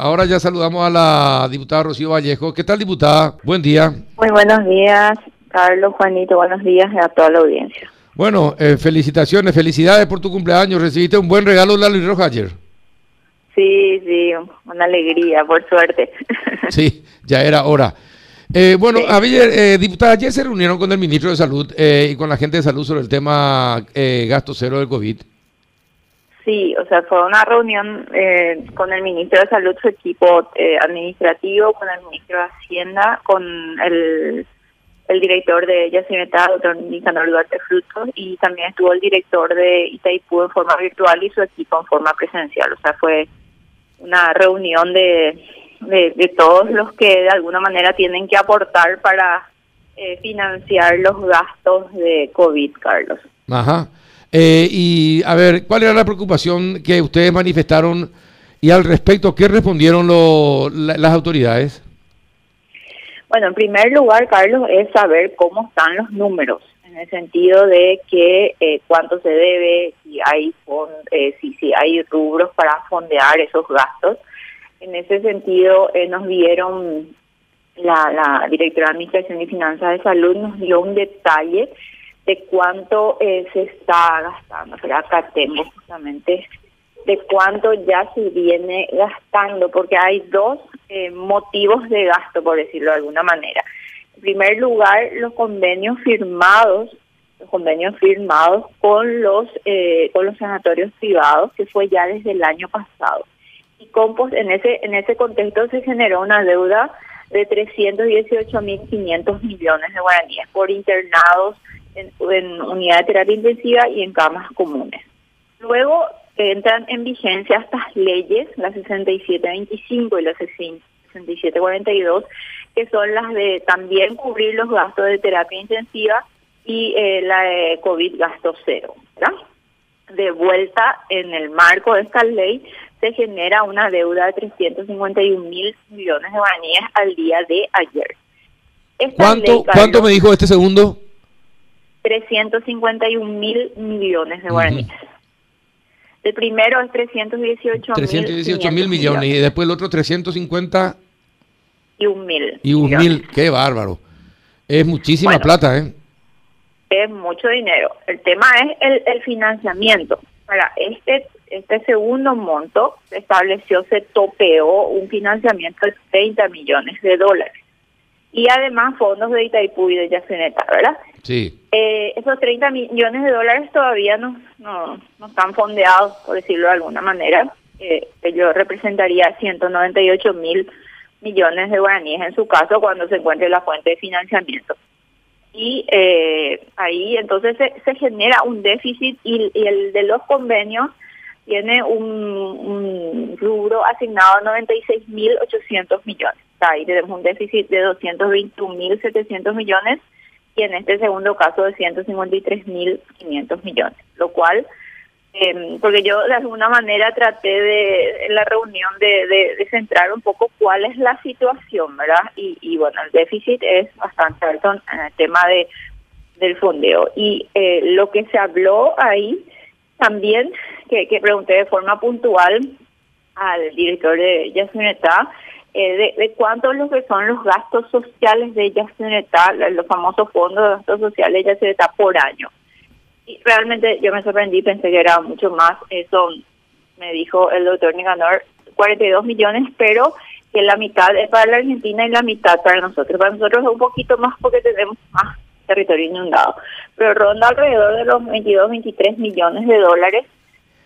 Ahora ya saludamos a la diputada Rocío Vallejo. ¿Qué tal, diputada? Buen día. Muy buenos días, Carlos, Juanito. Buenos días a toda la audiencia. Bueno, eh, felicitaciones, felicidades por tu cumpleaños. Recibiste un buen regalo de la Luis Roja ayer. Sí, sí, una alegría, por suerte. Sí, ya era hora. Eh, bueno, ayer, eh, diputada, ayer se reunieron con el ministro de Salud y con la gente de salud sobre el tema gasto cero del COVID. Sí, o sea, fue una reunión eh, con el ministro de Salud, su equipo eh, administrativo, con el ministro de Hacienda, con el, el director de Yacineta, doctor Nicanor Duarte Frutos, y también estuvo el director de Itaipú en forma virtual y su equipo en forma presencial. O sea, fue una reunión de, de, todos los que de alguna manera tienen que aportar para eh, financiar los gastos de COVID, Carlos. Ajá. Eh, y a ver, ¿cuál era la preocupación que ustedes manifestaron y al respecto, qué respondieron las autoridades? Bueno, en primer lugar, Carlos, es saber cómo están los números, en el sentido de que eh, cuánto se debe, si hay eh, si, si hay rubros para fondear esos gastos. En ese sentido, nos dieron la, la directora de Administración y Finanzas de Salud nos dio un detalle de cuánto eh, se está gastando. Pero acá tengo justamente de cuánto ya se viene gastando, porque hay dos eh, motivos de gasto, por decirlo de alguna manera. En primer lugar, los convenios firmados, los convenios firmados con los eh, con los sanatorios privados, que fue ya desde el año pasado. Y Compost, en ese en ese contexto se generó una deuda de 318.500 millones de guaraníes por internados en, unidad de terapia intensiva y en camas comunes. Luego entran en vigencia estas leyes, las 6725 y las 6742, que son las de también cubrir los gastos de terapia intensiva y eh, la de COVID gasto cero. De vuelta en el marco de esta ley se genera una deuda de 351 mil millones de guaraníes al día de ayer. ¿Cuánto, ¿Cuánto me dijo este segundo? 351 mil millones de guaraníes. El primero es 318 mil millones y después el otro 350 y un mil. Y un mil, qué bárbaro. Es muchísima plata, ¿eh? Es mucho dinero. El tema es el, el financiamiento. Para este este segundo monto se estableció, se topeó un financiamiento de 30 millones de dólares y además fondos de Itaipú y de Yaceneta, ¿verdad? Eh, esos 30 millones de dólares todavía no, no, no están fondeados, por decirlo de alguna manera. Eh, yo representaría 198 mil millones de guaraníes en su caso cuando se encuentre la fuente de financiamiento. Y eh, ahí entonces se, se, genera un déficit y, el de los convenios tiene un, un rubro asignado a 96 mil 800 millones ahí tenemos un déficit de 221.700 millones y en este segundo caso de 153.500 millones, lo cual, eh, porque yo de alguna manera traté de, en la reunión de, centrar un poco cuál es la situación, ¿verdad? Y, y bueno, el déficit es bastante alto en el tema de del fondeo. Y eh, lo que se habló ahí también, que, que pregunté de forma puntual al director de Yasuneta, eh, de, de cuánto lo que son los gastos sociales de Yacineta, los famosos fondos de gastos sociales de Yacineta por año. Y realmente yo me sorprendí, pensé que era mucho más, eso me dijo el doctor Nicanor, 42 millones, pero que la mitad es para la Argentina y la mitad para nosotros. Para nosotros es un poquito más porque tenemos más territorio inundado, pero ronda alrededor de los 22, 23 millones de dólares,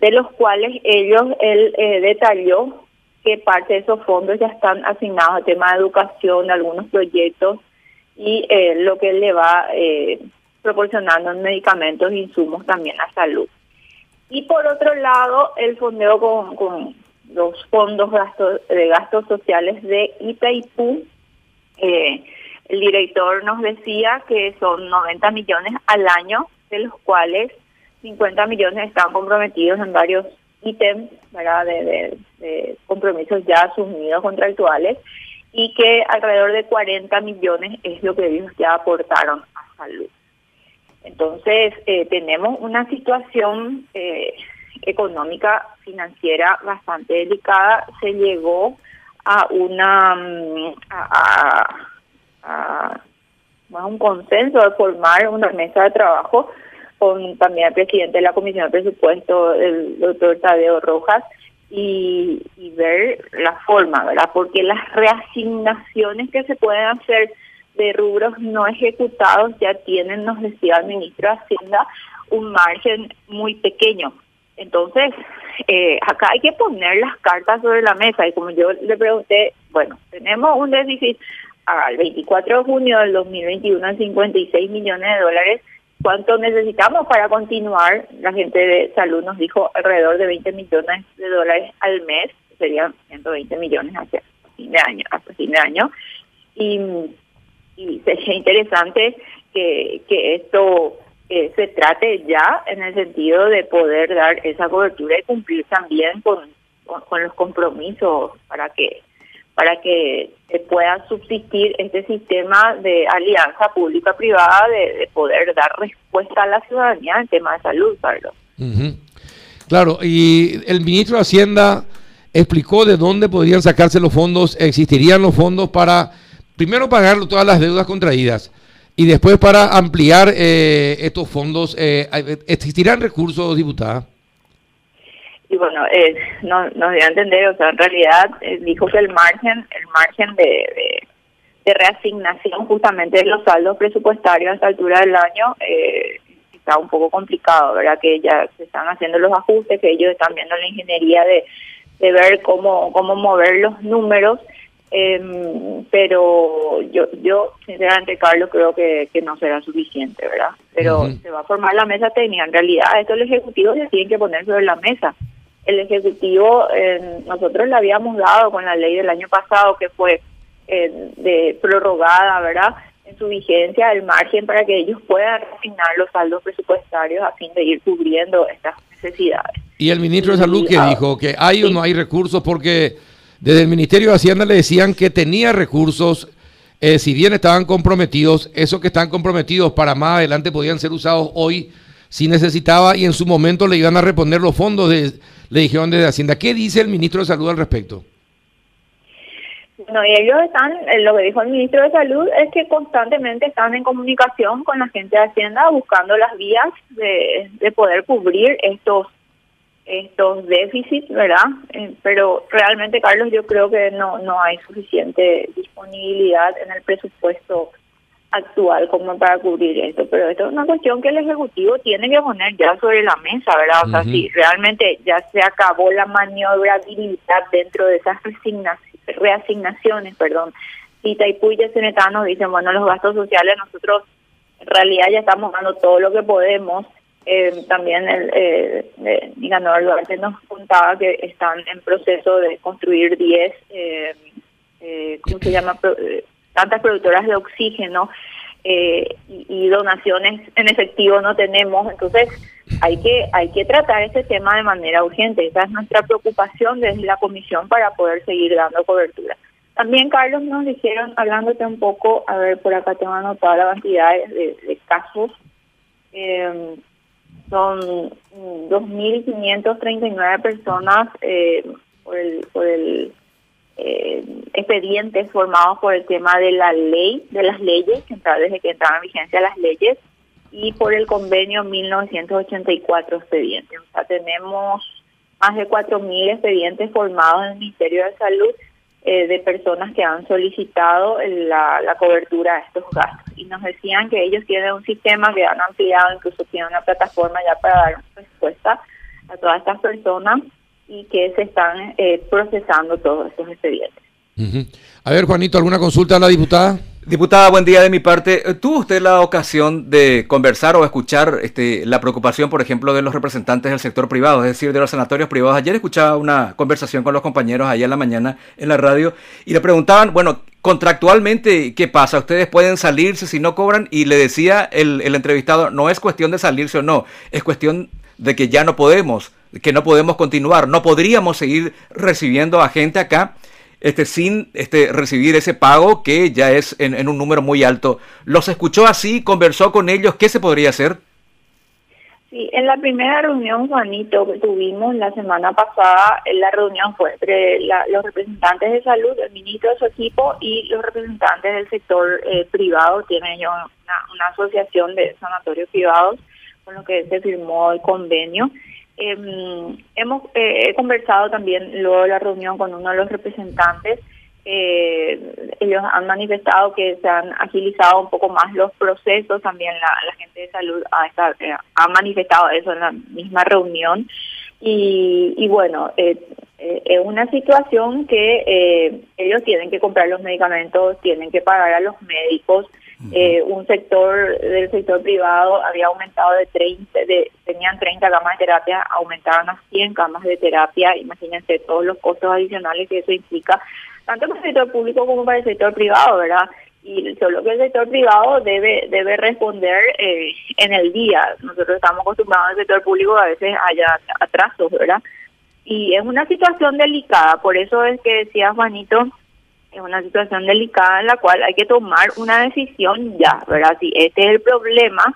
de los cuales ellos, él eh, detalló que parte de esos fondos ya están asignados al tema de educación, algunos proyectos y eh, lo que le va eh, proporcionando medicamentos e insumos también a salud. Y por otro lado, el fondeo con, con los fondos gastos, de gastos sociales de Itaipú, eh, el director nos decía que son 90 millones al año, de los cuales 50 millones están comprometidos en varios ítems ¿verdad? De, compromisos ya asumidos contractuales y que alrededor de 40 millones es lo que ellos ya aportaron a salud. Entonces, eh, tenemos una situación eh, económica financiera bastante delicada. Se llegó a una mm, a, a, un consenso de formar una mesa de trabajo con también el presidente de la Comisión de Presupuesto, el doctor Tadeo Rojas, y, y ver la forma, ¿verdad? Porque las reasignaciones que se pueden hacer de rubros no ejecutados ya tienen, nos decía el ministro de Hacienda, un margen muy pequeño. Entonces, eh, acá hay que poner las cartas sobre la mesa y como yo le pregunté, bueno, tenemos un déficit al 24 de junio del 2021 de 56 millones de dólares. ¿Cuánto necesitamos para continuar? La gente de salud nos dijo alrededor de 20 millones de dólares al mes, serían 120 millones hacia fin de año, hasta fin de año. Y, y sería interesante que, esto eh, se trate ya en el sentido de poder dar esa cobertura y cumplir también con, los compromisos para que para que se pueda subsistir este sistema de alianza pública-privada de, poder dar respuesta a la ciudadanía en tema de salud, Carlos. Claro, y el ministro de Hacienda explicó de dónde podrían sacarse los fondos, existirían los fondos para, primero, pagar todas las deudas contraídas y después para ampliar eh, estos fondos, eh, ¿existirán recursos, diputada? Y bueno, eh, no, nos dio a entender, o sea, en realidad eh, dijo que el margen, el margen de, de, reasignación justamente de los saldos presupuestarios a esta altura del año está un poco complicado, ¿verdad? Que ya se están haciendo los ajustes, que ellos están viendo la ingeniería de, de ver cómo, cómo mover los números eh, pero yo, yo sinceramente, Carlos, creo que, que no será suficiente, ¿verdad? Pero se va a formar la mesa técnica. En realidad, esto el Ejecutivo se tiene que poner sobre la mesa. El Ejecutivo, eh, nosotros le habíamos dado con la ley del año pasado, que fue eh, de prorrogada, ¿verdad? En su vigencia, el margen para que ellos puedan asignar los saldos presupuestarios a fin de ir cubriendo estas necesidades. ¿Y el ministro de Salud que dijo? ¿Que hay o no hay recursos? Porque desde el Ministerio de Hacienda le decían que tenía recursos, eh, si bien estaban comprometidos, esos que están comprometidos para más adelante podían ser usados hoy si necesitaba y en su momento le iban a reponer los fondos, de, le dijeron desde Hacienda. ¿Qué dice el ministro de Salud al respecto? Bueno, y ellos están, eh, lo que dijo el ministro de Salud es que constantemente están en comunicación con la gente de Hacienda buscando las vías de, de poder cubrir estos estos déficits, ¿verdad? Eh, pero realmente, Carlos, yo creo que no, no hay suficiente disponibilidad en el presupuesto actual como para cubrir esto, pero esto es una cuestión que el Ejecutivo tiene que poner ya sobre la mesa, ¿verdad? O sea, si realmente ya se acabó la maniobrabilidad dentro de esas reasignaciones, perdón, y Taipú y nos dicen, bueno, los gastos sociales nosotros en realidad ya estamos dando todo lo que podemos, eh, también el eh, eh, Duarte nos contaba que están en proceso de construir 10, eh, eh, ¿cómo se llama? Eh, tantas productoras de oxígeno y, donaciones en efectivo no tenemos. Entonces hay que hay que tratar ese tema de manera urgente. Esa es nuestra preocupación desde la comisión para poder seguir dando cobertura. También, Carlos, nos dijeron, hablándote un poco, a ver, por acá tengo anotada la cantidad de, de casos eh, son 2.539 personas eh, por el, por el eh, expedientes formados por el tema de la ley, de las leyes, desde que entraron en vigencia las leyes, y por el convenio 1984 expedientes. O sea, tenemos más de 4.000 expedientes formados en el Ministerio de Salud eh, de personas que han solicitado la cobertura de estos gastos. Y nos decían que ellos tienen un sistema que han ampliado, incluso tienen una plataforma ya para dar respuesta a todas estas personas y que se están eh, procesando todos estos expedientes. A ver, Juanito, ¿alguna consulta a la diputada? Diputada, buen día de mi parte. Eh, ¿Tuvo usted la ocasión de conversar o escuchar este, la preocupación, por ejemplo, de los representantes del sector privado, es decir, de los sanatorios privados? Ayer escuchaba una conversación con los compañeros allá en la mañana en la radio y le preguntaban, bueno, contractualmente, ¿qué pasa? ¿Ustedes pueden salirse si no cobran? Y le decía el, el entrevistado, no es cuestión de salirse o no, es cuestión de que ya no podemos, que no podemos continuar, no podríamos seguir recibiendo a gente acá este, sin este, recibir ese pago que ya es en, un número muy alto. ¿Los escuchó así? ¿Conversó con ellos? ¿Qué se podría hacer? Sí, en la primera reunión, Juanito, que tuvimos la semana pasada, la reunión fue entre los representantes de salud, el ministro de su equipo y los representantes del sector eh, privado. Tienen ellos una, asociación de sanatorios privados con lo que se firmó el convenio. Em, hemos eh, conversado también luego de la reunión con uno de los representantes eh, ellos han manifestado que se han agilizado un poco más los procesos, también la, gente de salud ha, eh, ha, manifestado eso en la misma reunión. Y, y bueno, eh, eh, es una situación que ellos tienen que comprar los medicamentos, tienen que pagar a los médicos, un sector del sector privado había aumentado de 30, de, tenían 30 camas de terapia, aumentaron a 100 camas de terapia, imagínense todos los costos adicionales que eso implica tanto para el sector público como para el sector privado, ¿verdad? Y solo que el sector privado debe debe responder eh, en el día. Nosotros estamos acostumbrados al sector público a veces haya atrasos, ¿verdad? Y es una situación delicada, por eso es que decía Juanito, es una situación delicada en la cual hay que tomar una decisión ya, ¿verdad? Si este es el problema,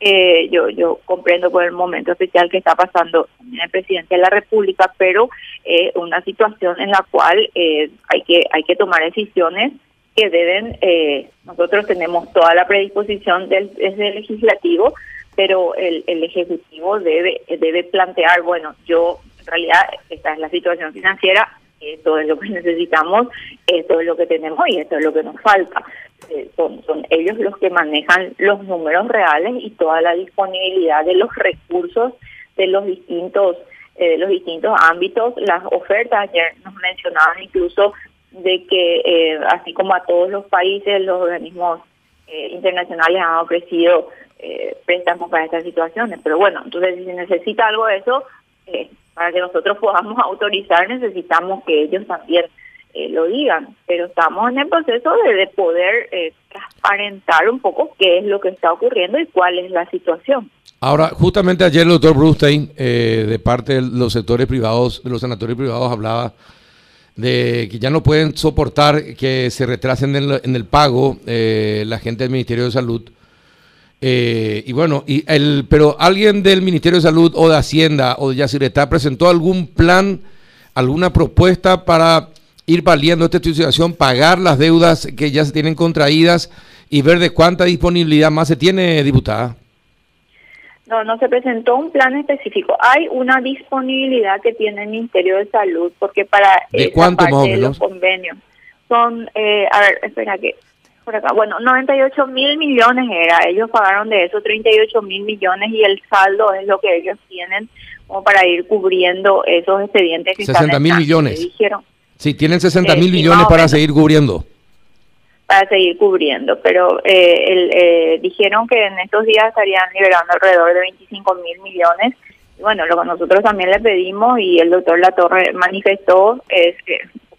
eh, yo yo comprendo por el momento especial que está pasando en el presidente de la República, pero eh, una situación en la cual eh, hay que hay que tomar decisiones que deben eh, nosotros tenemos toda la predisposición del, desde el legislativo, pero el, el ejecutivo debe debe plantear bueno yo en realidad esta es la situación financiera esto es lo que necesitamos, esto es lo que tenemos y esto es lo que nos falta. Eh, son, ellos los que manejan los números reales y toda la disponibilidad de los recursos de los distintos eh, los distintos ámbitos, las ofertas, ayer nos mencionaban incluso de que eh, así como a todos los países, los organismos internacionales han ofrecido préstamos para estas situaciones, pero bueno, entonces si se necesita algo de eso, para que nosotros podamos autorizar necesitamos que ellos también eh, lo digan, pero estamos en el proceso de, poder eh, transparentar un poco qué es lo que está ocurriendo y cuál es la situación. Ahora, justamente ayer el doctor Brustein, eh, de parte de los sectores privados, de los sanatorios privados, hablaba de que ya no pueden soportar que se retrasen en, en el pago la gente del Ministerio de Salud eh, y bueno, y el, pero alguien del Ministerio de Salud o de Hacienda o de Yacyretá presentó algún plan, alguna propuesta para ir valiendo esta situación, pagar las deudas que ya se tienen contraídas y ver de cuánta disponibilidad más se tiene, diputada. No, no se presentó un plan específico. Hay una disponibilidad que tiene el Ministerio de Salud porque para ¿De cuánto parte los convenios son, eh, a ver, espera que por acá. Bueno, 98 mil millones era. Ellos pagaron de eso 38 mil millones y el saldo es lo que ellos tienen como para ir cubriendo esos expedientes que 60 mil millones. Dijeron. Sí, tienen 60 mil millones para seguir cubriendo. Para seguir cubriendo, pero eh, el, eh, dijeron que en estos días estarían liberando alrededor de 25 mil millones. Y bueno, lo que nosotros también le pedimos y el doctor Latorre manifestó es que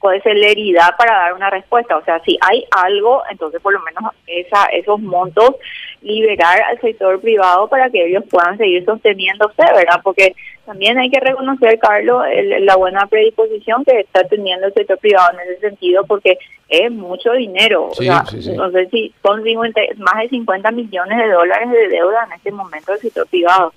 de celeridad para dar una respuesta. O sea, si hay algo, entonces por lo menos esa, esos montos liberar al sector privado para que ellos puedan seguir sosteniéndose, ¿verdad? Porque también hay que reconocer, Carlos, la buena predisposición que está teniendo el sector privado en ese sentido, porque es mucho dinero. o sea, no sé si son más de 50 millones de dólares de deuda en este momento del sector privado.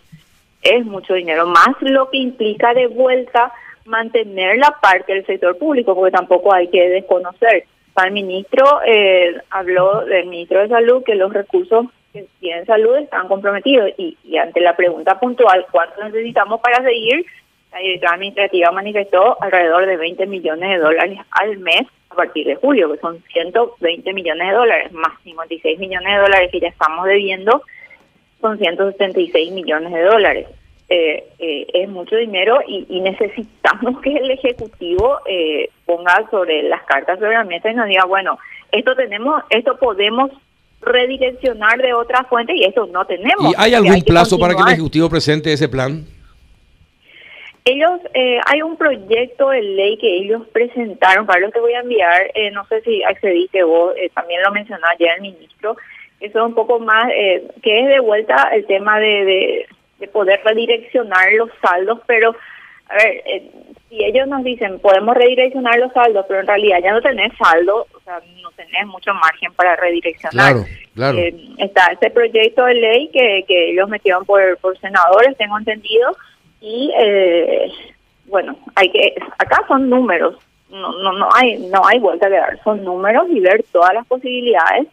Es mucho dinero, más lo que implica de vuelta mantener la parte del sector público, porque tampoco hay que desconocer. El ministro eh, habló del ministro de Salud que los recursos que tienen salud están comprometidos y, ante la pregunta puntual, ¿cuánto necesitamos para seguir? La directora administrativa manifestó alrededor de 20 millones de dólares al mes a partir de julio, que son 120 millones de dólares, más 56 millones de dólares que ya estamos debiendo, son 176 millones de dólares. Eh, eh, es mucho dinero y, necesitamos que el Ejecutivo eh, ponga sobre las cartas sobre la mesa y nos diga, bueno, esto tenemos, esto podemos redireccionar de otra fuente y esto no tenemos. ¿Y hay algún plazo para que el Ejecutivo presente ese plan? Ellos, hay un proyecto de ley que ellos presentaron, Carlos, te voy a enviar, no sé si accediste vos, también lo mencionó ayer el ministro, eso es un poco más, que es de vuelta el tema de de poder redireccionar los saldos, pero a ver, eh, si ellos nos dicen podemos redireccionar los saldos, pero en realidad ya no tenés saldo, o sea, no tenés mucho margen para redireccionar. Claro, claro. Eh, está este proyecto de ley que, que ellos metieron por, por senadores, tengo entendido, y eh, bueno, hay que acá son números, no no no hay no hay vuelta a dar, son números y ver todas las posibilidades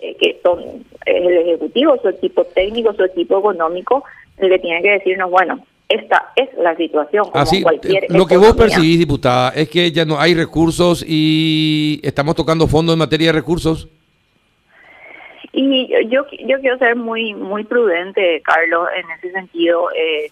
eh, que son el ejecutivo, su equipo técnico, su equipo económico, que tiene que decirnos, bueno, esta es la situación. Como Así, cualquier lo que vos percibís, diputada, es que ya no hay recursos y estamos tocando fondo en materia de recursos. Y yo, yo, yo quiero ser muy muy prudente, Carlos, en ese sentido. Eh,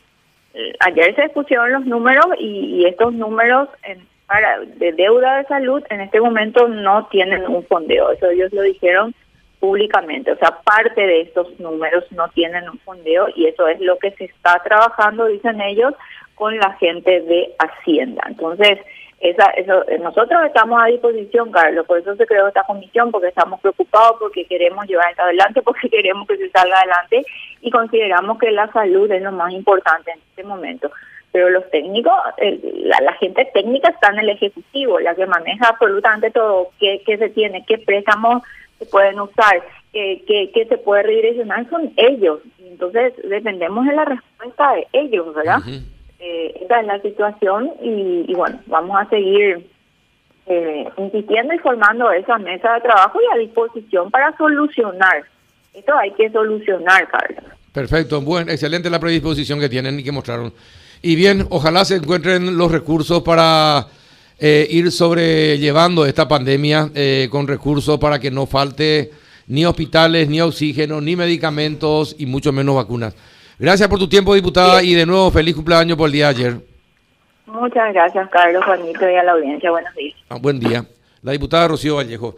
ayer se pusieron los números y, y estos números en, para de deuda de salud en este momento no tienen un fondeo. Eso ellos lo dijeron públicamente. O sea, parte de estos números no tienen un fondeo y eso es lo que se está trabajando, dicen ellos, con la gente de Hacienda. Entonces, esa, eso, nosotros estamos a disposición, Carlos, por eso se creó esta comisión, porque estamos preocupados, porque queremos llevar esto adelante, porque queremos que se salga adelante y consideramos que la salud es lo más importante en este momento. Pero los técnicos, la, la, gente técnica está en el Ejecutivo, la que maneja absolutamente todo, qué, qué se tiene, qué préstamos se pueden usar, qué, qué se puede redireccionar, son ellos. Entonces, dependemos de la respuesta de ellos, ¿verdad? Uh -huh. Eh, es la situación y, y, bueno, vamos a seguir eh, insistiendo y formando esa mesa de trabajo y a disposición para solucionar. Esto hay que solucionar, Carlos. Perfecto, bueno, excelente la predisposición que tienen y que mostraron. Y bien, ojalá se encuentren los recursos para eh, ir sobrellevando esta pandemia eh, con recursos para que no falte ni hospitales, ni oxígeno, ni medicamentos y mucho menos vacunas. Gracias por tu tiempo, diputada, y de nuevo feliz cumpleaños por el día de ayer. Muchas gracias, Carlos, Juanito, y a la audiencia. Buenos días. Ah, buen día. La diputada Rocío Vallejo.